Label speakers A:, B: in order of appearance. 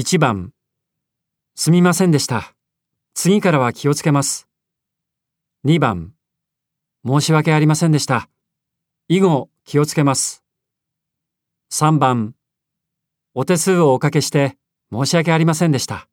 A: 1番すみませんでした。次からは気をつけます。2番申し訳ありませんでした。以後気をつけます。3番お手数をおかけして申し訳ありませんでした。